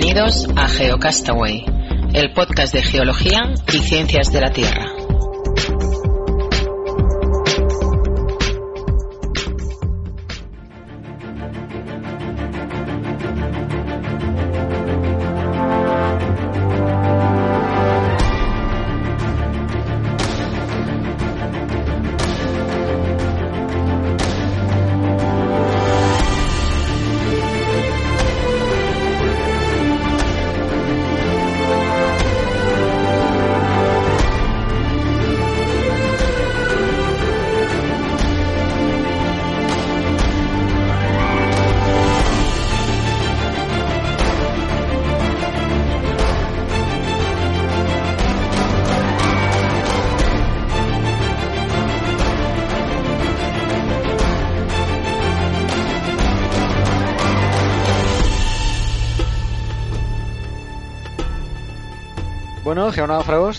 Bienvenidos a GeoCastaway, el podcast de geología y ciencias de la Tierra.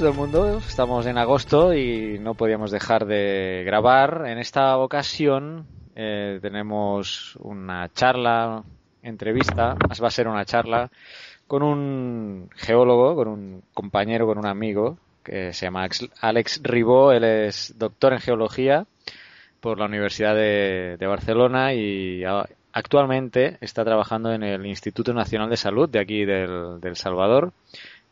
Del mundo, estamos en agosto y no podíamos dejar de grabar. En esta ocasión eh, tenemos una charla, entrevista, más va a ser una charla con un geólogo, con un compañero, con un amigo que se llama Alex Ribó. Él es doctor en geología por la Universidad de, Barcelona y actualmente está trabajando en el Instituto Nacional de Salud de aquí del, del Salvador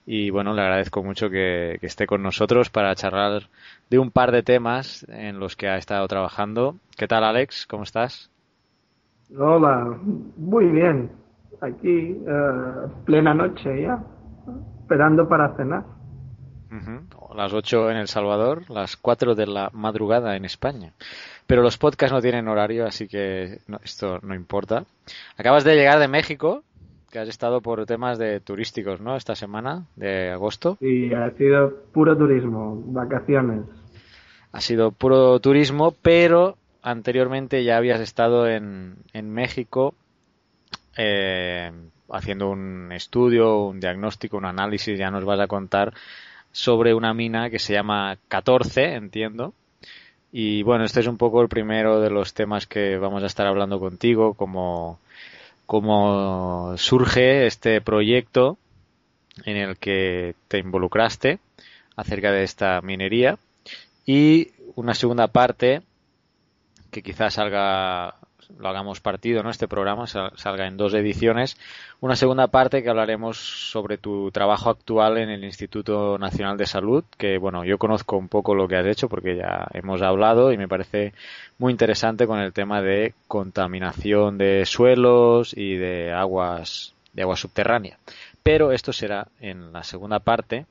y bueno, le agradezco mucho que, esté con nosotros para charlar de un par de temas en los que ha estado trabajando. ¿Qué tal, Alex? ¿Cómo estás? Hola, muy bien. Aquí, eh, plena noche ya, esperando para cenar. Las 8 en El Salvador, las 4 de la madrugada en España. Pero los podcasts no tienen horario, así que esto no importa. Acabas de llegar de México, que has estado por temas de turísticos, ¿no? Esta semana de agosto. Sí, ha sido puro turismo, vacaciones. Ha sido puro turismo, pero anteriormente ya habías estado en, en México eh, haciendo un estudio, un diagnóstico, un análisis, ya nos vas a contar sobre una mina que se llama 14, entiendo. Y bueno, este es un poco el primero de los temas que vamos a estar hablando contigo, como cómo surge este proyecto en el que te involucraste acerca de esta minería y una segunda parte que quizás salga lo hagamos partido, ¿no? Este programa salga en dos ediciones. Una segunda parte que hablaremos sobre tu trabajo actual en el Instituto Nacional de Salud, que bueno, yo conozco un poco lo que has hecho porque ya hemos hablado y me parece muy interesante con el tema de contaminación de suelos y de aguas, de agua subterránea. Pero esto será en la segunda parte.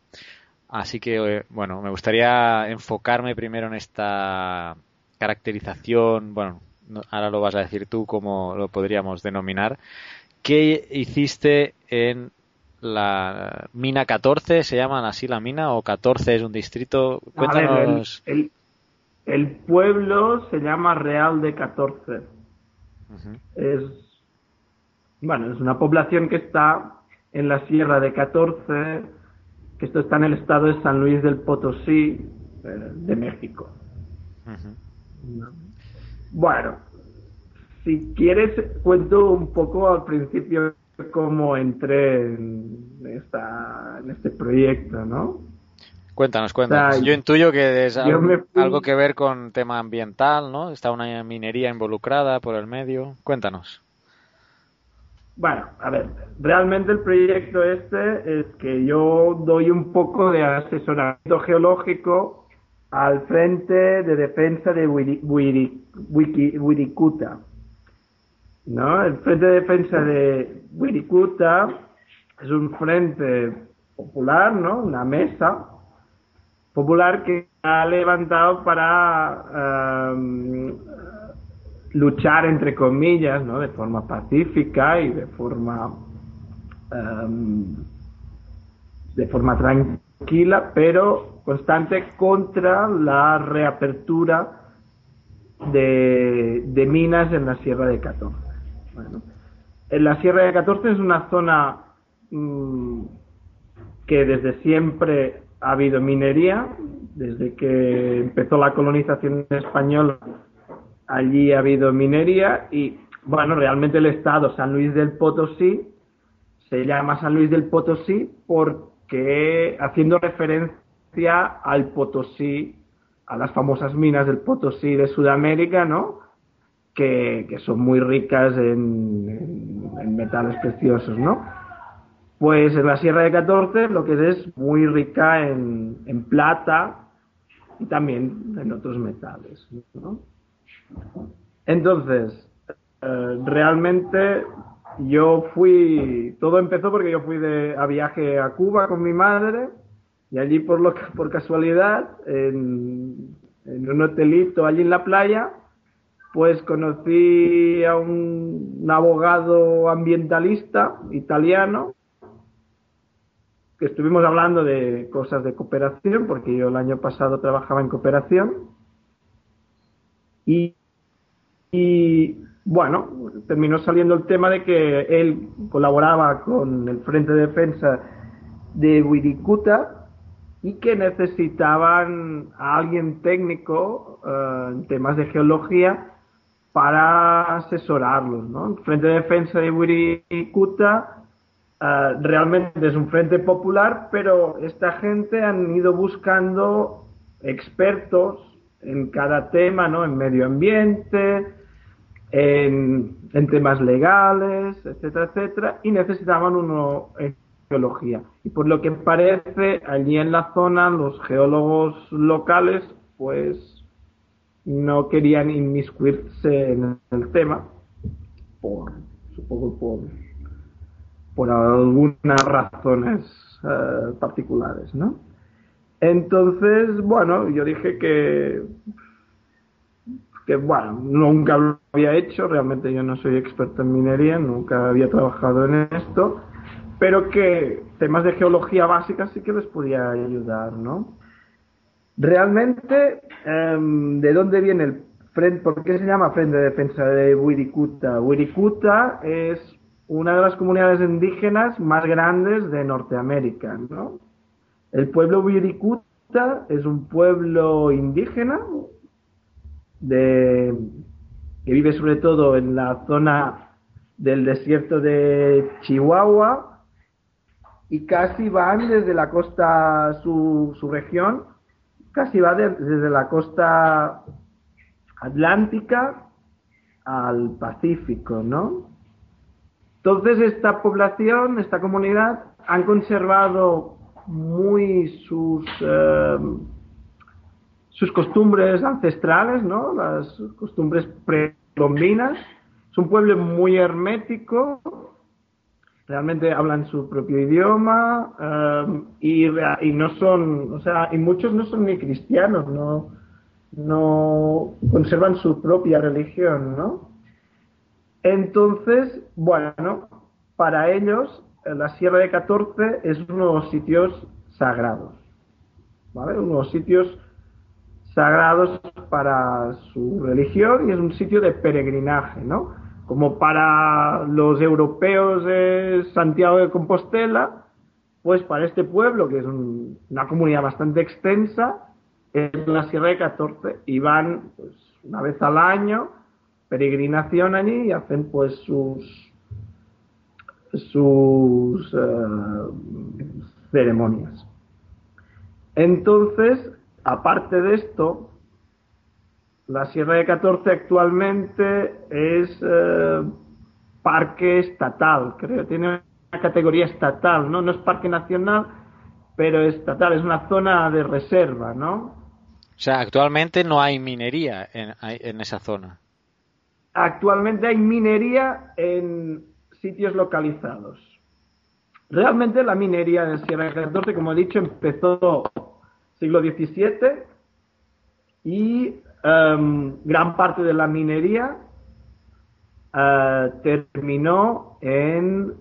Así que, bueno, me gustaría enfocarme primero en esta caracterización, bueno, ahora lo vas a decir tú cómo lo podríamos denominar. ¿Qué hiciste en la mina 14? ¿Se llaman así la mina o 14 es un distrito? Cuéntanos. el, pueblo se llama Real de 14. Es bueno, es una población que está en la Sierra de 14, que esto está en el estado de San Luis del Potosí, eh, de México. Bueno, si quieres, cuento un poco al principio cómo entré en, esta, en este proyecto, ¿no? Cuéntanos, cuéntanos. yo intuyo que es algo, que ver con tema ambiental, ¿no? Está una minería involucrada por el medio. Cuéntanos. Bueno, a ver, realmente el proyecto este es que yo doy un poco de asesoramiento geológico al Frente de Defensa de Wirikuta. ¿no? El Frente de Defensa de Wirikuta es un frente popular, ¿no? Una mesa popular que ha levantado para um, luchar entre comillas, ¿no? De forma pacífica y de forma um, de forma tranquila, pero constante contra la reapertura de, minas en la Sierra de 14. en la Sierra de 14 es una zona mm, que desde siempre ha habido minería, desde que empezó la colonización española allí ha habido minería y bueno, realmente el estado San Luis del Potosí se llama San Luis del Potosí porque haciendo referencia al Potosí, a las famosas minas del Potosí de Sudamérica, ¿no? Que, son muy ricas en, metales preciosos, ¿no? Pues en la Sierra de 14 lo que es muy rica en, en plata y también en otros metales, ¿no? Entonces, eh, realmente yo fui, todo empezó porque yo fui de, a viaje a Cuba con mi madre y allí por, lo, por casualidad, en, un hotelito allí en la playa, pues conocí a un, abogado ambientalista italiano que estuvimos hablando de cosas de cooperación, porque yo el año pasado trabajaba en cooperación. Y bueno, terminó saliendo el tema de que él colaboraba con el Frente de Defensa de Wirikuta y que necesitaban a alguien técnico eh, en temas de geología para asesorarlos. ¿no? El Frente de Defensa de Wirikuta eh, realmente es un frente popular, pero esta gente han ido buscando expertos en cada tema, ¿no? En medio ambiente, en, temas legales, etcétera, etcétera, y necesitaban uno en geología. Y por lo que parece, allí en la zona, los geólogos locales, pues, no querían inmiscuirse en el tema, por, supongo por, por algunas razones eh, particulares, ¿no? Entonces, bueno, yo dije que que bueno, nunca lo había hecho, realmente yo no soy experto en minería, nunca había trabajado en esto, pero que temas de geología básica sí que les podía ayudar, ¿no? Realmente, em, ¿de dónde viene el frente? ¿Por qué se llama Frente de Defensa de Wirikuta? Wirikuta es una de las comunidades indígenas más grandes de Norteamérica, ¿no? El pueblo Wirikuta es un pueblo indígena de, que vive sobre todo en la zona del desierto de Chihuahua y casi van desde la costa, su, su región, casi va desde la costa atlántica al Pacífico, ¿no? Entonces esta población, esta comunidad, han conservado muy sus eh, sus costumbres ancestrales, ¿no? Las costumbres precolombinas. Es un pueblo muy hermético, realmente hablan su propio idioma um, y, y, no son, o sea, y muchos no son ni cristianos, no, no conservan su propia religión, ¿no? Entonces, bueno, para ellos la Sierra de 14 es uno de los sitios sagrados, ¿vale? Uno de los sitios sagrados para su religión y es un sitio de peregrinaje, ¿no? Como para los europeos de Santiago de Compostela, pues para este pueblo, que es una comunidad bastante extensa, es la Sierra de 14 y van pues, una vez al año, peregrinación allí y hacen pues sus sus eh, ceremonias. Entonces, Aparte de esto, la Sierra de 14 actualmente es eh, parque estatal, creo, tiene una categoría estatal, ¿no? No es parque nacional, pero estatal, es una zona de reserva, ¿no? O sea, actualmente no hay minería en, en esa zona. Actualmente hay minería en sitios localizados. Realmente la minería de Sierra de 14, como he dicho, empezó siglo XVII y em, gran parte de la minería eh, terminó en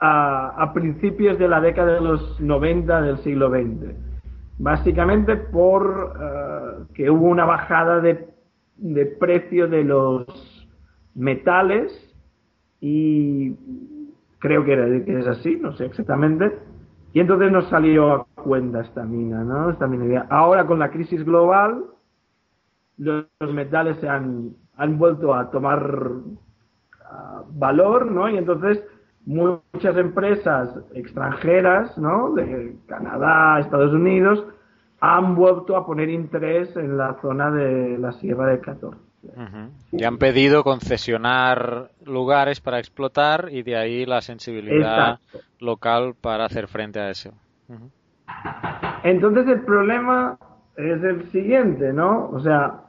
a, principios de la década de los 90 del siglo XX. Básicamente por eh, que hubo una bajada de, de precio de los metales y creo que, que es así, no sé exactamente, y entonces nos salió a cuenta esta mina, ¿no? Esta minería. Ahora con la crisis global, los, metales se han, han, vuelto a tomar ah, valor, ¿no? Y entonces muchas empresas extranjeras, ¿no? De Canadá, Estados Unidos, han vuelto a poner interés en la zona de la Sierra de 14. Y han pedido concesionar lugares para explotar y de ahí la sensibilidad local para hacer frente a eso. Entonces el problema es el siguiente, ¿no? O sea,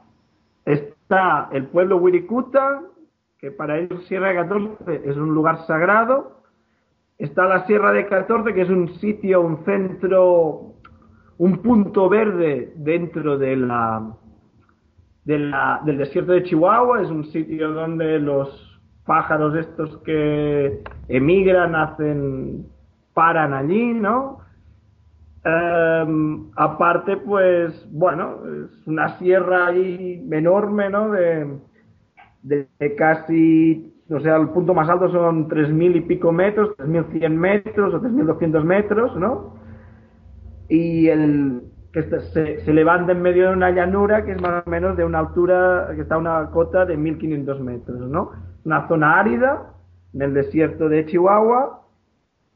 está el pueblo Wirikuta, que para ellos Sierra de 14 es un lugar sagrado. Está la Sierra de 14, que es un sitio, un centro, un punto verde dentro de la, del desierto de Chihuahua. Es un sitio donde los pájaros estos que emigran hacen paran allí, ¿no? Em, aparte, pues, bueno, es una sierra ahí enorme, ¿no? De, casi, o sea, el punto más alto son 3.000 y pico metros, 3.100 metros o 3.200 metros, ¿no? Y el que se, se, levanta en medio de una llanura que es más o menos de una altura, que está a una cota de 1.500 metros, ¿no? Una zona árida en el desierto de Chihuahua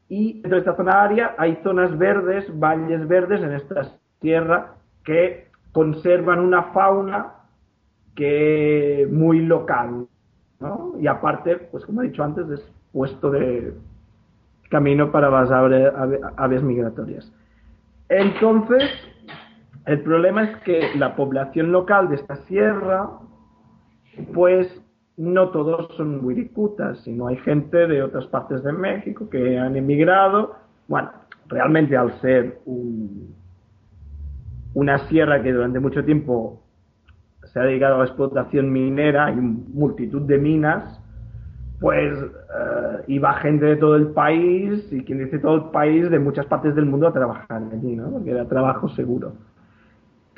y dentro de esta zona área hay zonas verdes, valles verdes en esta tierra que conservan una fauna que muy local, ¿no? Y aparte, pues como he dicho antes, es puesto de camino para las aves migratorias. Entonces, el problema es que la población local de esta sierra, pues no todos son wirikutas, sino hay gente de otras partes de México que han emigrado. Bueno, realmente al ser una sierra que durante mucho tiempo se ha dedicado a la explotación minera y multitud de minas, pues uh, iba gente de todo el país, y quien dice todo el país, de muchas partes del mundo a trabajar allí, ¿no? Porque era trabajo seguro.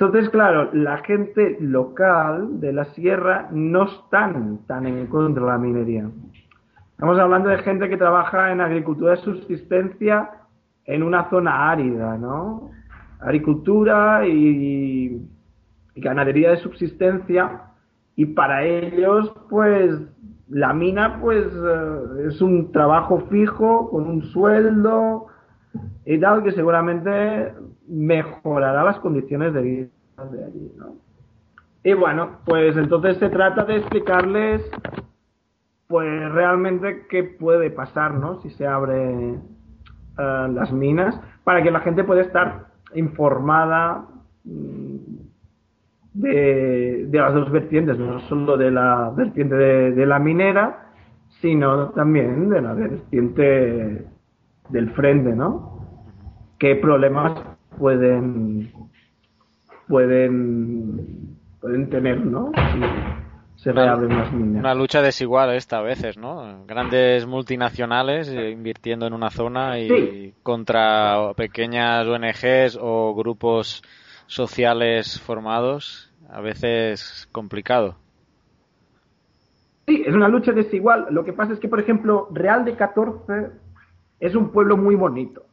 Entonces, claro, la gente local de la sierra no están tan en contra de la minería. Estamos hablando de gente que trabaja en agricultura de subsistencia en una zona árida, ¿no? Agricultura y, ganadería de subsistencia y para ellos, pues, la mina, pues, eh, es un trabajo fijo con un sueldo y tal que seguramente mejorará las condiciones de vida de allí, ¿no? Y bueno, pues entonces se trata de explicarles pues realmente qué puede pasar, ¿no? Si se abren eh, las minas, para que la gente pueda estar informada mm, de, las dos vertientes, no solo de la vertiente de la minera, sino también de la vertiente del frente, ¿no? ¿Qué problemas pueden pueden pueden tener, ¿no? Si se reabren las minas. Una lucha desigual esta a veces, ¿no? Grandes multinacionales eh, invirtiendo en una zona y contra pequeñas ONGs o grupos sociales formados, a veces complicado. Sí, es una lucha desigual. Lo que pasa es que, por ejemplo, Real de 14 es un pueblo muy bonito.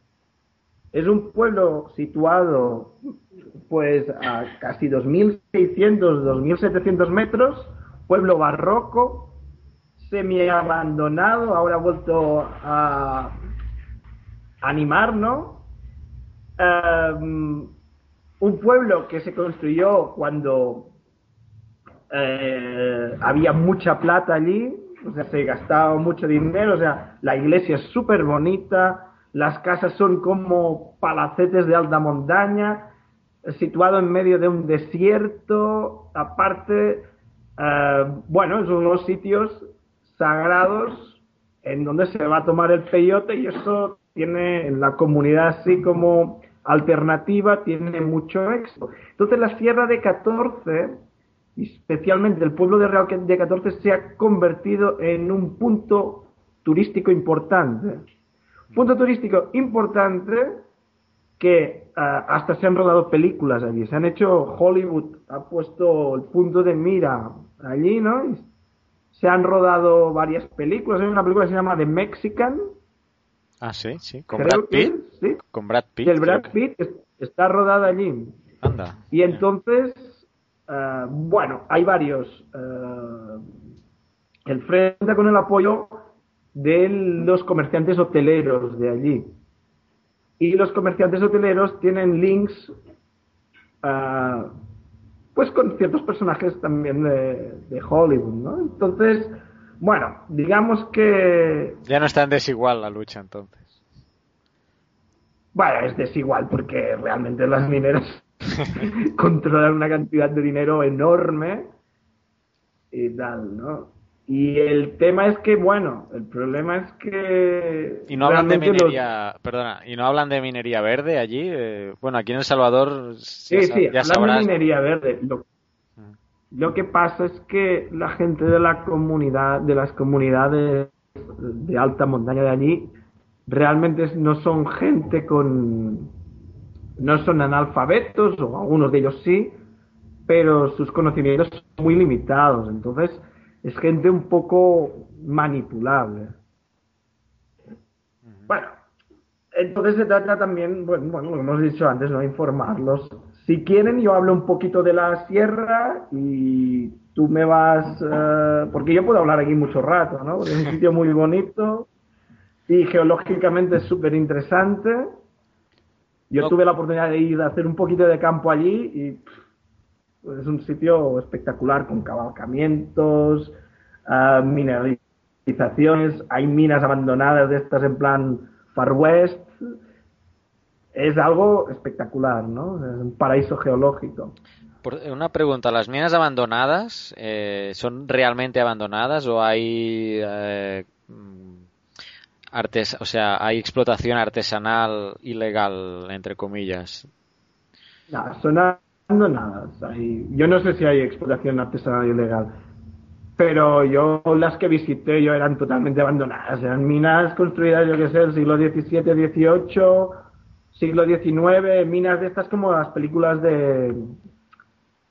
Es un pueblo situado pues a casi 2.600, 2.700 metros, pueblo barroco, semi abandonado, ahora ha vuelto a animar, ¿no? Em, un pueblo que se construyó cuando eh, había mucha plata allí, o sea, se gastaba mucho dinero, o sea, la iglesia es súper bonita, las casas son como palacetes de alta montaña, situado en medio de un desierto, aparte, eh, bueno, son unos sitios sagrados en donde se va a tomar el peyote y eso tiene en la comunidad así como alternativa, tiene mucho éxito. Entonces la Sierra de 14, especialmente el pueblo de Real de 14, se ha convertido en un punto turístico importante. Punto turístico importante que ah, hasta se han rodado películas allí. Se han hecho, Hollywood ha puesto el punto de mira allí, ¿no? Y se han rodado varias películas. Hay una película que se llama The Mexican. Ah, sí, sí. Con Brad Pitt. sí. Con Brad Pitt. Y el Brad Pitt está rodada allí. Anda. Y entonces, ah, bueno, hay varios. Uh, el Frente con el apoyo de los comerciantes hoteleros de allí. Y los comerciantes hoteleros tienen links ah, pues con ciertos personajes también de, de, Hollywood, ¿no? Entonces, bueno, digamos que... Ya no es tan desigual la lucha entonces. Bueno, es desigual porque realmente las mineras controlan una cantidad de dinero enorme y tal, ¿no? Y el tema es que, bueno, el problema es que... Y no hablan de minería, perdona, y no hablan de minería verde allí. Eh, bueno, aquí en El Salvador... Sí, sí, hablan de minería verde. Lo, mm. lo, que pasa es que la gente de la comunidad, de las comunidades de alta montaña de allí, realmente no son gente con... No son analfabetos, o algunos de ellos sí, pero sus conocimientos son muy limitados. Entonces es gente un poco manipulable. Bueno, entonces se trata también, bueno, bueno, lo hemos dicho antes, ¿no? Informarlos. Si quieren, yo hablo un poquito de la sierra y tú me vas, eh, porque yo puedo hablar aquí mucho rato, ¿no? es un sitio muy bonito y geológicamente es súper interesante. Yo tuve la oportunidad de ir a hacer un poquito de campo allí y es un sitio espectacular con cabalcamientos, uh, mineralizaciones, hay minas abandonadas de estas en plan Far West. Es algo espectacular, ¿no? Es un paraíso geológico. una pregunta, ¿las minas abandonadas eh, son realmente abandonadas o hay eh, artes, o sea, hay explotación artesanal ilegal entre comillas? No, son nada. yo no sé si hay explotación artesanal ilegal, pero yo las que visité yo eran totalmente abandonadas. Eran minas construidas, yo que sé, el siglo XVII, XVIII, siglo XIX, minas de estas como las películas de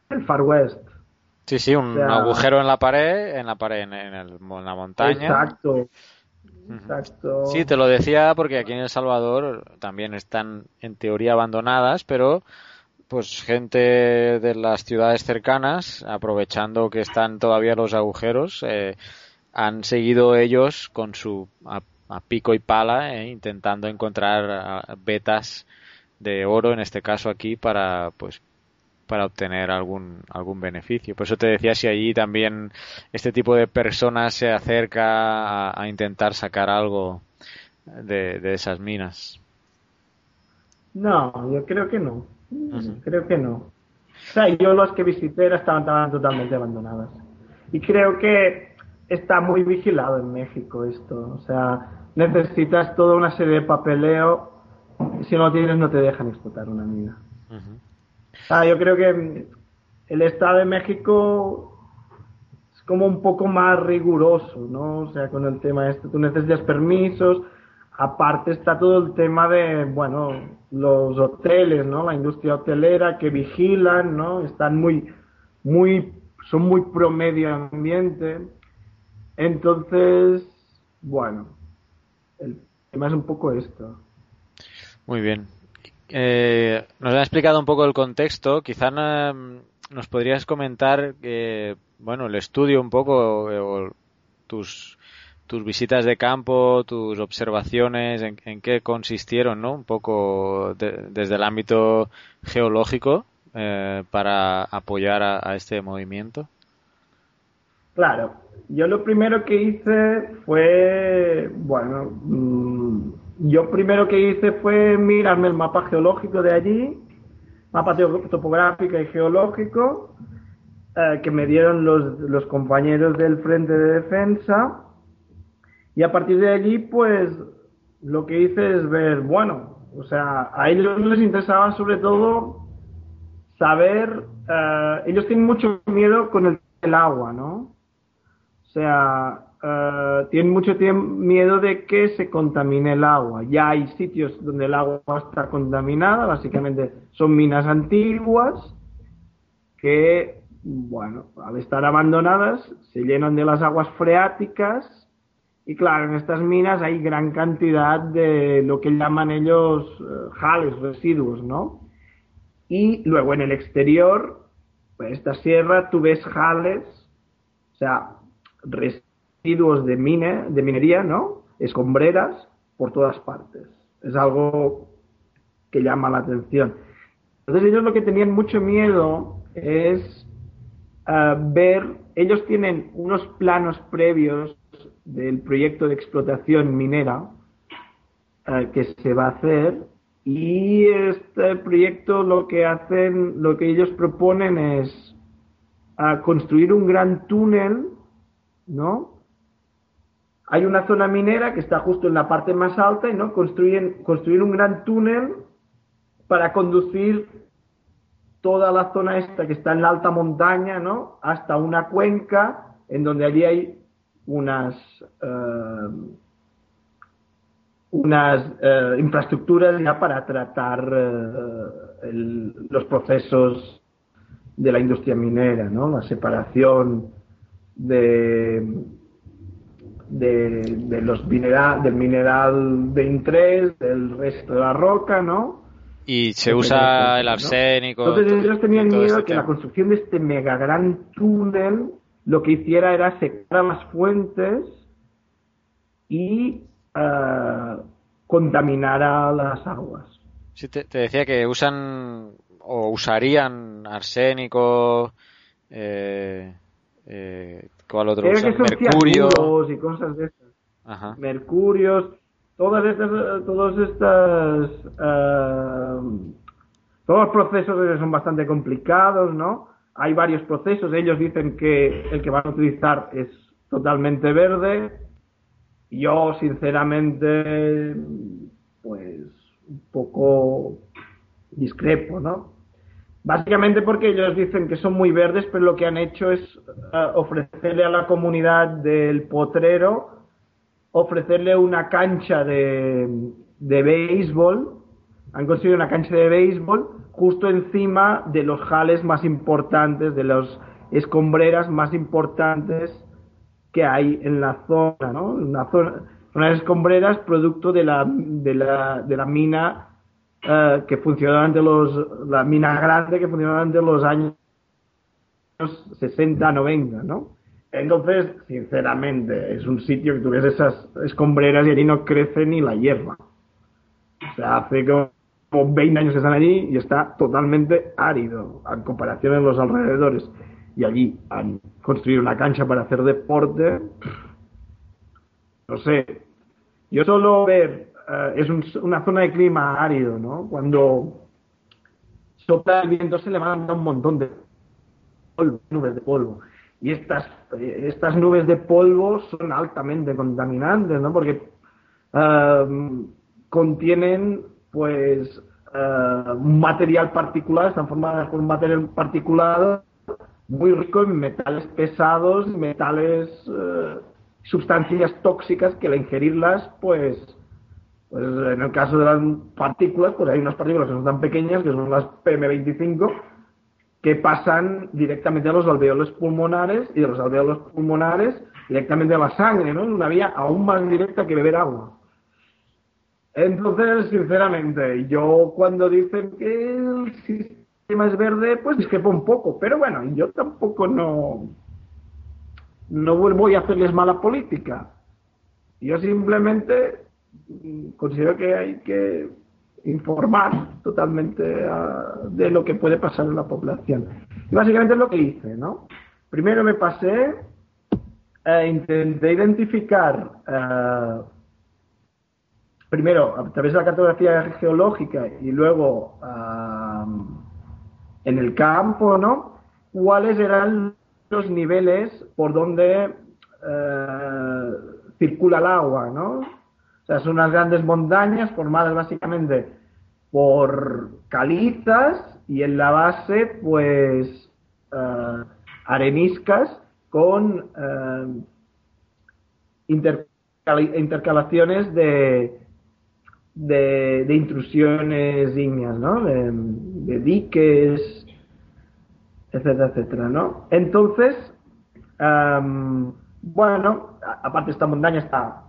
el Far West. Sí, sí, un agujero en la pared, en la pared, en, en la montaña. Exacto. Exacto. Sí, te lo decía porque aquí en El Salvador también están en teoría abandonadas, pero pues gente de las ciudades cercanas, aprovechando que están todavía los agujeros, eh, han seguido ellos con su a, pico y pala eh, intentando encontrar vetas de oro, en este caso aquí, para pues para obtener algún algún beneficio. Por eso te decía si allí también este tipo de personas se acerca a, intentar sacar algo de, de esas minas. No, yo creo que no. Creo que no. O sea, yo los que visité estaban, totalmente abandonadas. Y creo que está muy vigilado en México esto. O sea, necesitas toda una serie de papeleo. Y si no lo tienes, no te dejan explotar una mina. O sea, yo creo que el Estado de México es como un poco más riguroso, ¿no? O sea, con el tema este, tú necesitas permisos, Aparte está todo el tema de, bueno, los hoteles, ¿no? La industria hotelera que vigilan, ¿no? Están muy, muy, son muy pro medio ambiente. Entonces, bueno, el tema es un poco esto. Muy bien. Eh, nos ha explicado un poco el contexto. Quizá nos podrías comentar, que, bueno, el estudio un poco, o tus tus visitas de campo, tus observaciones, en, qué consistieron, ¿no? Un poco desde el ámbito geológico eh, para apoyar a, este movimiento. Claro, yo lo primero que hice fue, bueno, mm, yo primero que hice fue mirarme el mapa geológico de allí, mapa topográfico y geológico, eh, que me dieron los, los compañeros del Frente de Defensa y a partir de allí, pues lo que hice es ver, bueno, o sea, a ellos les interesaba sobre todo saber, eh, ellos tienen mucho miedo con el, agua, ¿no? O sea, eh, tienen mucho miedo de que se contamine el agua. Ya hay sitios donde el agua está contaminada, básicamente son minas antiguas que, bueno, al estar abandonadas, se llenan de las aguas freáticas y claro, en estas minas hay gran cantidad de lo que llaman ellos eh, jales, residuos, ¿no? Y luego en el exterior, pues esta sierra, tú ves jales, o sea, residuos de, mine, de minería, ¿no? Escombreras por todas partes. Es algo que llama la atención. Entonces ellos lo que tenían mucho miedo es eh, ver, ellos tienen unos planos previos del proyecto de explotación minera eh, que se va a hacer y este proyecto lo que hacen, lo que ellos proponen es construir un gran túnel, ¿no? Hay una zona minera que está justo en la parte más alta y no construyen construir un gran túnel para conducir toda la zona esta que está en la alta montaña, ¿no? Hasta una cuenca en donde allí hay unas eh, unas eh, infraestructuras ya para tratar eh, los procesos de la industria minera, ¿no? La separación de, de, los mineral, del mineral de interés, del resto de la roca, ¿no? Y se usa el arsénico. Entonces ellos tenían miedo este que la construcción de este mega gran túnel lo que hiciera era secar las fuentes y uh, contaminara las aguas. Sí, te, decía que usan o usarían arsénico, eh, eh, ¿cuál otro usan? Mercurio. y cosas de esas. Mercurios, todas estas, todos estas, uh, todos los procesos son bastante complicados, ¿no? Hay varios procesos, ellos dicen que el que van a utilizar es totalmente verde, yo, sinceramente, pues un poco discrepo, ¿no? Básicamente porque ellos dicen que son muy verdes, pero lo que han hecho es eh, ofrecerle a la comunidad del potrero, ofrecerle una cancha de, de béisbol, han construido una cancha de béisbol justo encima de los jales más importantes, de las escombreras más importantes que hay en la zona, ¿no? Una zona, escombreras producto de la, de la, de la mina eh, que funcionó durante los, la mina grande que funcionó durante los años 60, 90, ¿no? Entonces, sinceramente, es un sitio que tú ves esas escombreras y allí no crece ni la hierba. O sea, hace como 20 años que están allí y está totalmente árido en comparación en los alrededores y allí han construido una cancha para hacer deporte. No sé, yo solo ver, eh, es una zona de clima árido, ¿no? Cuando sopla el viento se le manda un montón de polvo, nubes de polvo. Y estas, estas nubes de polvo son altamente contaminantes, ¿no? Porque eh, contienen, pues, uh, material particular, están formadas por un material particular muy rico en metales pesados, metales, eh, sustancias tóxicas que al ingerirlas, pues, pues en el caso de las partículas, pues hay unas partículas que son tan pequeñas, que son las PM25, que pasan directamente a los alveolos pulmonares y de los alveolos pulmonares directamente a la sangre, ¿no? Es una vía aún más directa que beber agua. Entonces, sinceramente, yo cuando dicen que el es verde, pues discrepo un poco. Pero bueno, yo tampoco no, no voy a hacerles mala política. Yo simplemente considero que hay que informar totalmente ah, de lo que puede pasar en la población. Y básicamente es lo que hice, ¿no? Primero me pasé, e intenté identificar, eh, primero a través de la cartografía geológica y luego en el campo, ¿no? ¿Cuáles eran los niveles por donde eh, circula el agua, ¿no? O sea, son unas grandes montañas formadas básicamente por calizas y en la base, pues, eh, areniscas con eh, intercalaciones de, de, intrusiones ígneas, ¿no? De, diques, etcétera, etcétera, ¿no? Entonces, bueno, aparte esta montaña está,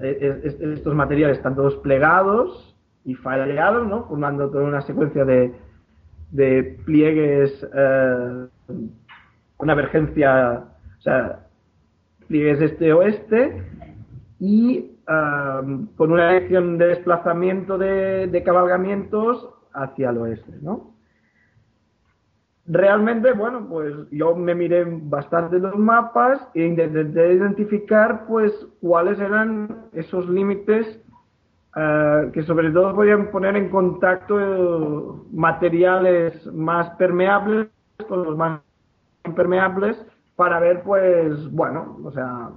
e, e, estos materiales están todos plegados y falleados, ¿no? Formando toda una secuencia de, de pliegues, eh, una emergencia, o sea, pliegues este-oeste y con una dirección de desplazamiento de, de, cabalgamientos hacia el oeste, ¿no? Realmente, bueno, pues yo me miré bastante los mapas e intenté identificar, pues, cuáles eran esos límites eh, que sobre todo podían poner en contacto materiales más permeables con los más impermeables para ver, pues, bueno, o sea,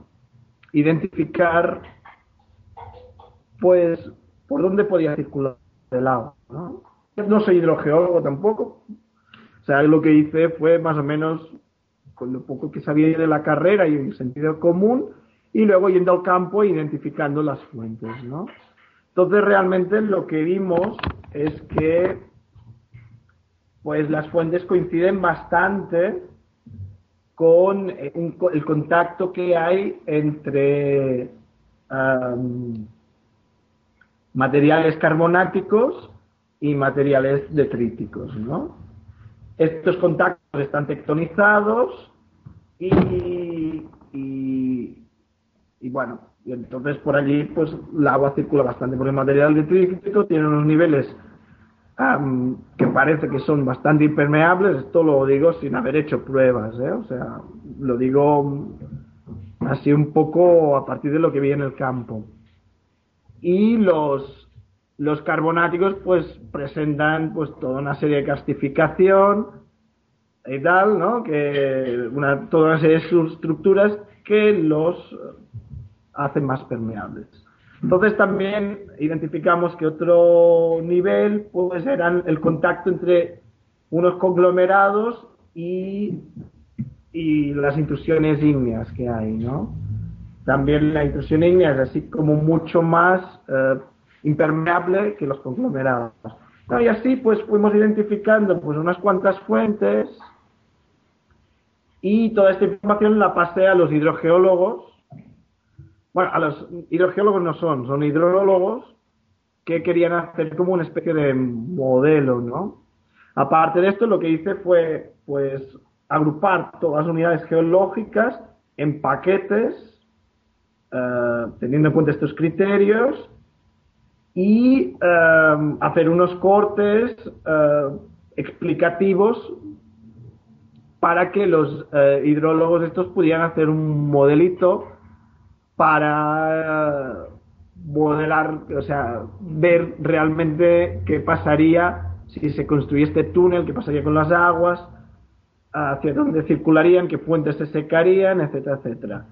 identificar, pues, por dónde podía circular el agua, ¿no? No soy hidrogeólogo tampoco, o sea, lo que hice fue más o menos con lo poco que sabía de la carrera y el sentido común, y luego yendo al campo e identificando las fuentes, ¿no? Entonces realmente lo que vimos es que pues las fuentes coinciden bastante con eh, el contacto que hay entre materiales carbonáticos y materiales detríticos, ¿no? Estos contactos están tectonizados y, y bueno, y entonces por allí pues el agua circula bastante por el material detrítico, tiene unos niveles que parece que son bastante impermeables, esto lo digo sin haber hecho pruebas, ¿eh? o sea, lo digo así un poco a partir de lo que vi en el campo. Y los, los carbonáticos pues presentan pues toda una serie de castificación y tal, ¿no? Que una, toda una serie de estructuras que los hacen más permeables. Entonces también identificamos que otro nivel pues era el contacto entre unos conglomerados y, y las intrusiones ígneas que hay, ¿no? También la intrusión ígnea es así como mucho más eh, impermeable que los conglomerados. y así pues fuimos identificando pues unas cuantas fuentes y toda esta información la pasé a los hidrogeólogos bueno, a los hidrogeólogos no son, son hidrólogos que querían hacer como una especie de modelo, ¿no? Aparte de esto, lo que hice fue, pues, agrupar todas las unidades geológicas en paquetes, eh, teniendo en cuenta estos criterios, y eh, hacer unos cortes eh, explicativos para que los hidrólogos estos pudieran hacer un modelito para modelar, o sea, ver realmente qué pasaría si se construye este túnel, qué pasaría con las aguas, hacia dónde circularían, qué puentes se secarían, etcétera, etcétera.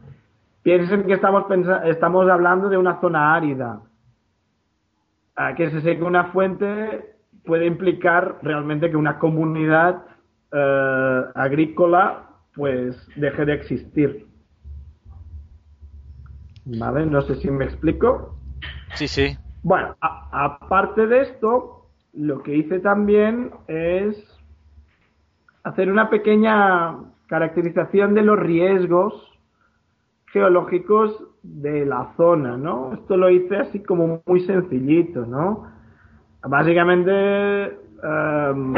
Piensen que estamos, estamos hablando de una zona árida. A que se seque una fuente puede implicar realmente que una comunidad eh, agrícola pues deje de existir. ¿Vale? No sé si me explico. Sí, sí. Bueno, aparte de esto, lo que hice también es hacer una pequeña caracterización de los riesgos geológicos de la zona, ¿no? Esto lo hice así como muy sencillito, ¿no? Básicamente, em,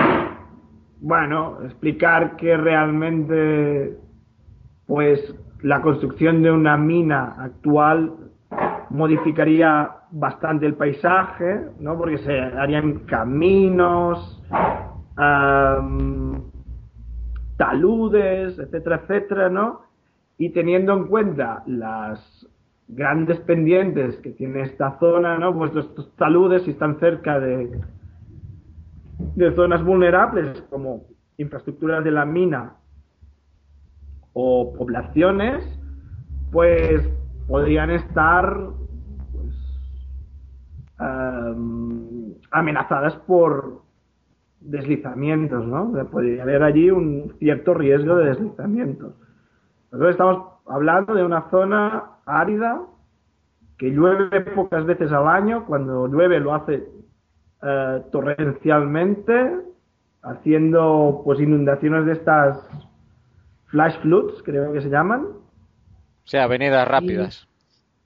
bueno, explicar que realmente, pues, la construcción de una mina actual modificaría bastante el paisaje, ¿no? Porque se harían caminos, taludes, etcétera, etcétera, ¿no? Y teniendo en cuenta las grandes pendientes que tiene esta zona, ¿no? Pues taludes, si están cerca de, de zonas vulnerables como infraestructuras de la mina o poblaciones, pues podrían estar pues, amenazadas por deslizamientos, ¿no? Podría haber allí un cierto riesgo de deslizamientos. Nosotros estamos hablando de una zona árida que llueve pocas veces al año, cuando llueve lo hace eh, torrencialmente, haciendo pues inundaciones de estas flash floods, creo que se llaman. O sea, avenidas rápidas.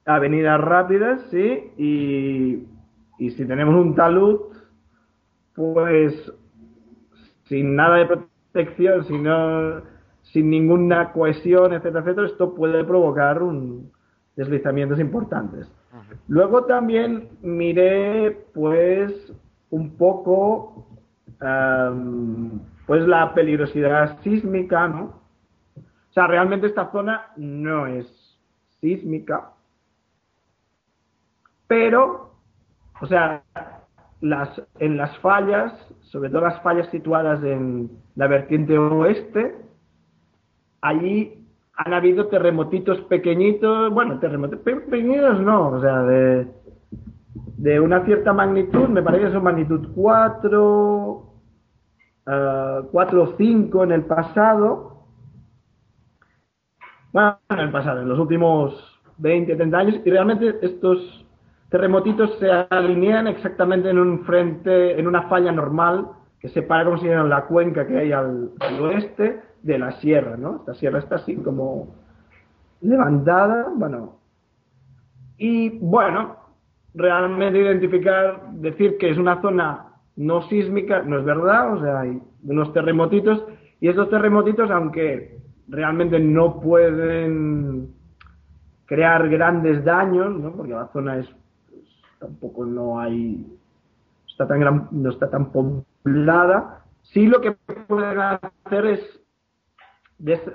avenidas rápidas, sí, y, y si tenemos un talud, pues sin nada de protección, si no, sin ninguna cohesión, etcétera, etcétera, esto puede provocar un deslizamientos importantes. Luego también miré, pues, un poco, pues, la peligrosidad sísmica, ¿no? O sea, realmente esta zona no es sísmica, pero, o sea, las, en las fallas, sobre todo las fallas situadas en la vertiente oeste, allí han habido terremotitos pequeñitos, bueno, terremotos pequeñitos no, o sea, de, de una cierta magnitud, me parece que son magnitud 4, 4 o 5 en el pasado. Bueno, en el pasado, en los últimos 20, 30 años, y realmente estos terremotitos se alinean exactamente en un frente, en una falla normal que separa como si la cuenca que hay al, oeste de la sierra, ¿no? Esta sierra está así como levantada, bueno. Y bueno, realmente identificar, decir que es una zona no sísmica, no es verdad, o sea, hay unos terremotitos y esos terremotitos, aunque realmente no pueden crear grandes daños, ¿no? Porque la zona es tampoco no hay, está tan no está tan poblada. Sí lo que pueden hacer es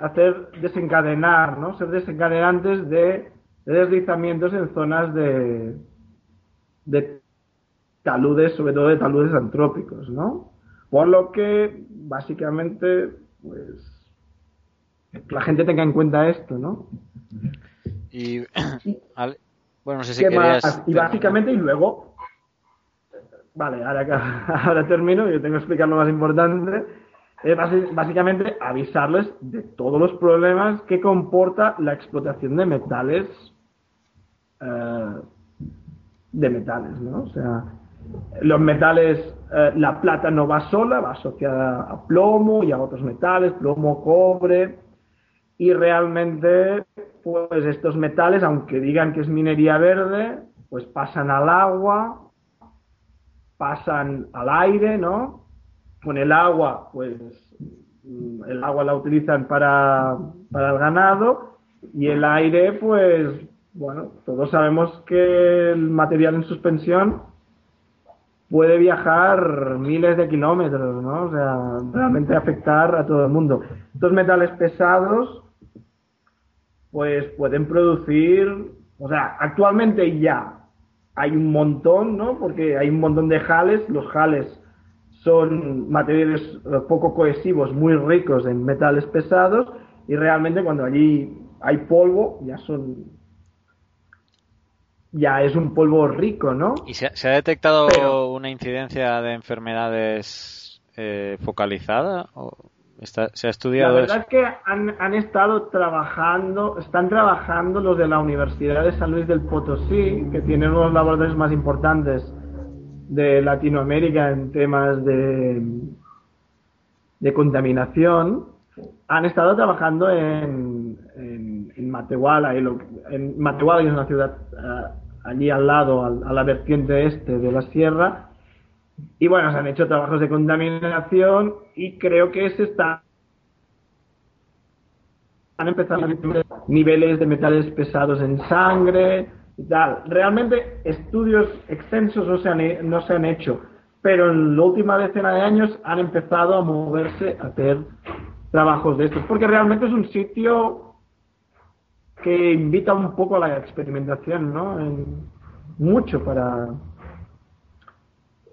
hacer desencadenar, ¿no? Ser desencadenantes de, deslizamientos en zonas de, de taludes, sobre todo de taludes antrópicos, ¿no? Por lo que, básicamente, pues, la gente tenga en cuenta esto, ¿no? Y, bueno, no sé si querías... Y básicamente, y luego... Vale, ahora, ahora termino, yo tengo que explicar lo más importante. Es básicamente avisarles de todos los problemas que comporta la explotación de metales. Eh, de metales, ¿no? O sea, los metales, eh, la plata no va sola, va asociada a plomo y a otros metales, plomo, cobre, y realmente pues estos metales, aunque digan que es minería verde, pues pasan al agua, pasan al aire, ¿no? Con el agua, pues mm, el agua la utilizan para, para el ganado y el aire, pues, bueno, todos sabemos que el material en suspensión puede viajar miles de kilómetros, ¿no? O sea, realmente afectar a todo el mundo. Estos metales pesados pues pueden producir, o sea, actualmente ya hay un montón, ¿no? Porque hay un montón de jales, los jales son materiales eh, poco cohesivos, muy ricos en metales pesados, y realmente cuando allí hay polvo, ya son ya es un polvo rico, ¿no? ¿Y se, ha detectado una incidencia de enfermedades eh, focalizada? ¿O? se ha estudiado La verdad es que han, estado trabajando, están trabajando los de la Universidad de San Luis del Potosí, que tienen uno de los laboratorios más importantes de Latinoamérica en temas de, de contaminación. Han estado trabajando en, en, Matehuala, en Matehuala es una ciudad eh, allí al lado, a la vertiente este de la sierra, y bueno, se han hecho trabajos de contaminación y creo que se está han empezado a niveles de metales pesados en sangre tal. Realmente estudios extensos no se han, no se han hecho, pero en la última decena de años han empezado a moverse a hacer trabajos de estos, porque realmente es un sitio que invita un poco a la experimentación, ¿no? mucho para,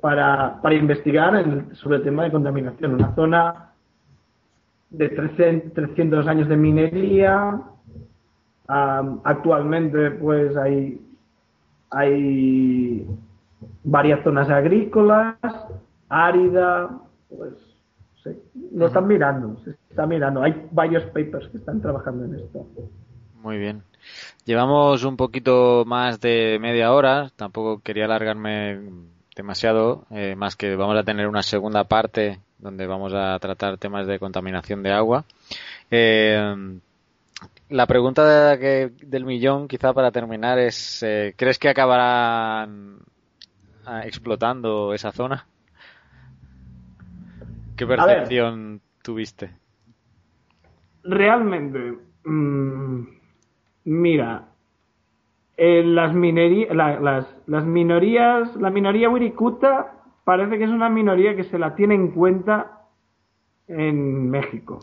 para, para investigar sobre el tema de contaminación. Una zona de 300, años de minería. Actualmente, pues hay, hay varias zonas agrícolas, árida, pues lo están mirando, se está mirando. Hay varios papers que están trabajando en esto. Muy bien. Llevamos un poquito más de media hora, tampoco quería alargarme demasiado, eh, más que vamos a tener una segunda parte donde vamos a tratar temas de contaminación de agua. Eh, la pregunta del millón, quizá para terminar, es: eh, ¿crees que acabarán ah, explotando esa zona? ¿Qué percepción tuviste? realmente, mm, mira, las, minería, las, las minorías, la minoría wirikuta parece que es una minoría que se la tiene en cuenta en México.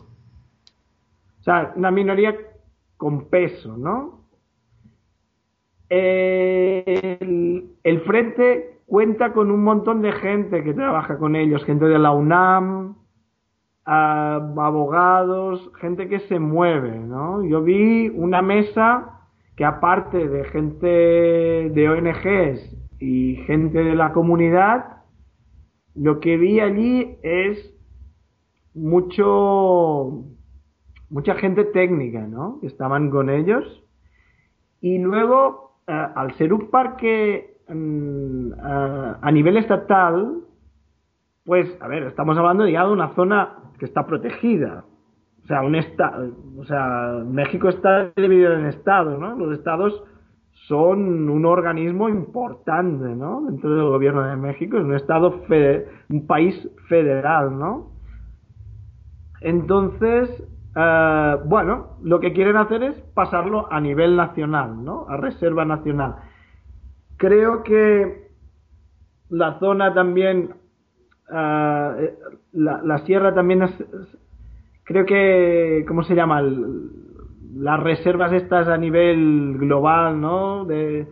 O sea, una minoría con peso, ¿no? El, el, frente cuenta con un montón de gente que trabaja con ellos, gente de la UNAM, abogados, gente que se mueve, ¿no? Yo vi una mesa que aparte de gente de ONGs y gente de la comunidad, lo que vi allí es mucho mucha gente técnica, ¿no? Estaban con ellos. Y luego, eh, al ser un parque mm, a nivel estatal, pues, a ver, estamos hablando ya de una zona que está protegida. O sea, un estado, o sea, México está dividido en estados, ¿no? Los estados son un organismo importante, ¿no? Dentro del gobierno de México, es un estado, un país federal, ¿no? Entonces, eh, bueno, lo que quieren hacer es pasarlo a nivel nacional, ¿no? A reserva nacional. Creo que la zona también, eh, la, sierra también es, creo que, ¿cómo se llama? las reservas estas a nivel global, ¿no? De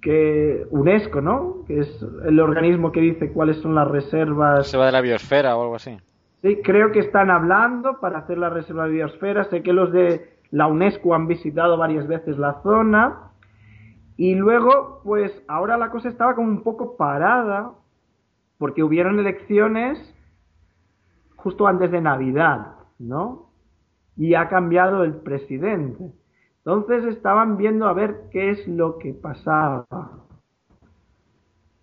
que UNESCO, ¿no? Que es el organismo que dice cuáles son las reservas. Se va de la biosfera o algo así. Sí, creo que están hablando para hacer la reserva de biosfera. Sé que los de la UNESCO han visitado varias veces la zona. Y luego, pues ahora la cosa estaba como un poco parada porque hubieron elecciones justo antes de Navidad, ¿no? Y ha cambiado el presidente. Entonces estaban viendo a ver qué es lo que pasaba.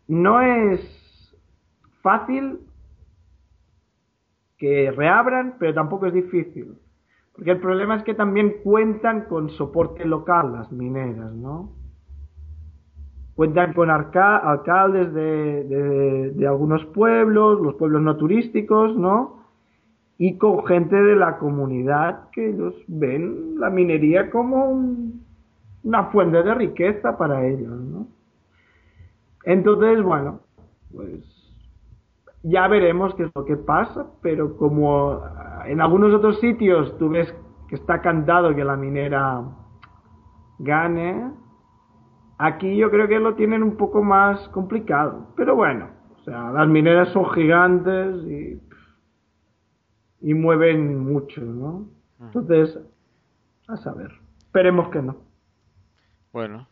No es fácil que reabran, pero tampoco es difícil. Porque el problema es que también cuentan con soporte local las mineras, ¿no? Cuentan con alcaldes de, algunos pueblos, los pueblos no turísticos, ¿no? Y con gente de la comunidad que ellos ven la minería como una fuente de riqueza para ellos, ¿no? Entonces, bueno, pues ya veremos qué es lo que pasa, pero como en algunos otros sitios tú ves que está cantado que la minera gane, aquí yo creo que lo tienen un poco más complicado. Pero bueno, o sea, las mineras son gigantes y, y mueven mucho, ¿no? Entonces, a saber, esperemos que no. Bueno,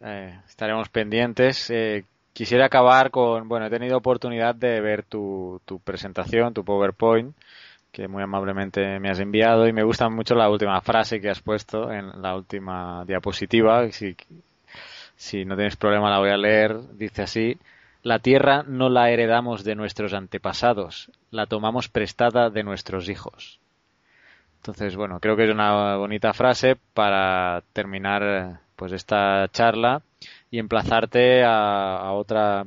eh, estaremos pendientes. Eh, Quisiera acabar con, bueno, he tenido oportunidad de ver tu, tu presentación, tu PowerPoint, que muy amablemente me has enviado y me gusta mucho la última frase que has puesto en la última diapositiva. Si, si no tienes problema la voy a leer. Dice así, la tierra no la heredamos de nuestros antepasados, la tomamos prestada de nuestros hijos. Entonces, bueno, creo que es una bonita frase para terminar pues esta charla y emplazarte a, otra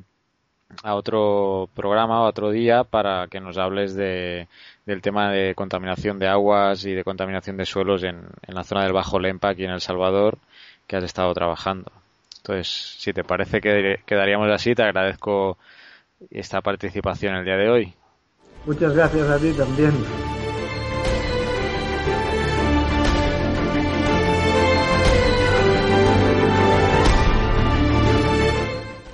a otro programa o otro día para que nos hables de, del tema de contaminación de aguas y de contaminación de suelos en, en la zona del Bajo Lempa aquí en El Salvador que has estado trabajando. Entonces, si te parece que quedaríamos así, te agradezco esta participación el día de hoy. Muchas gracias a ti también.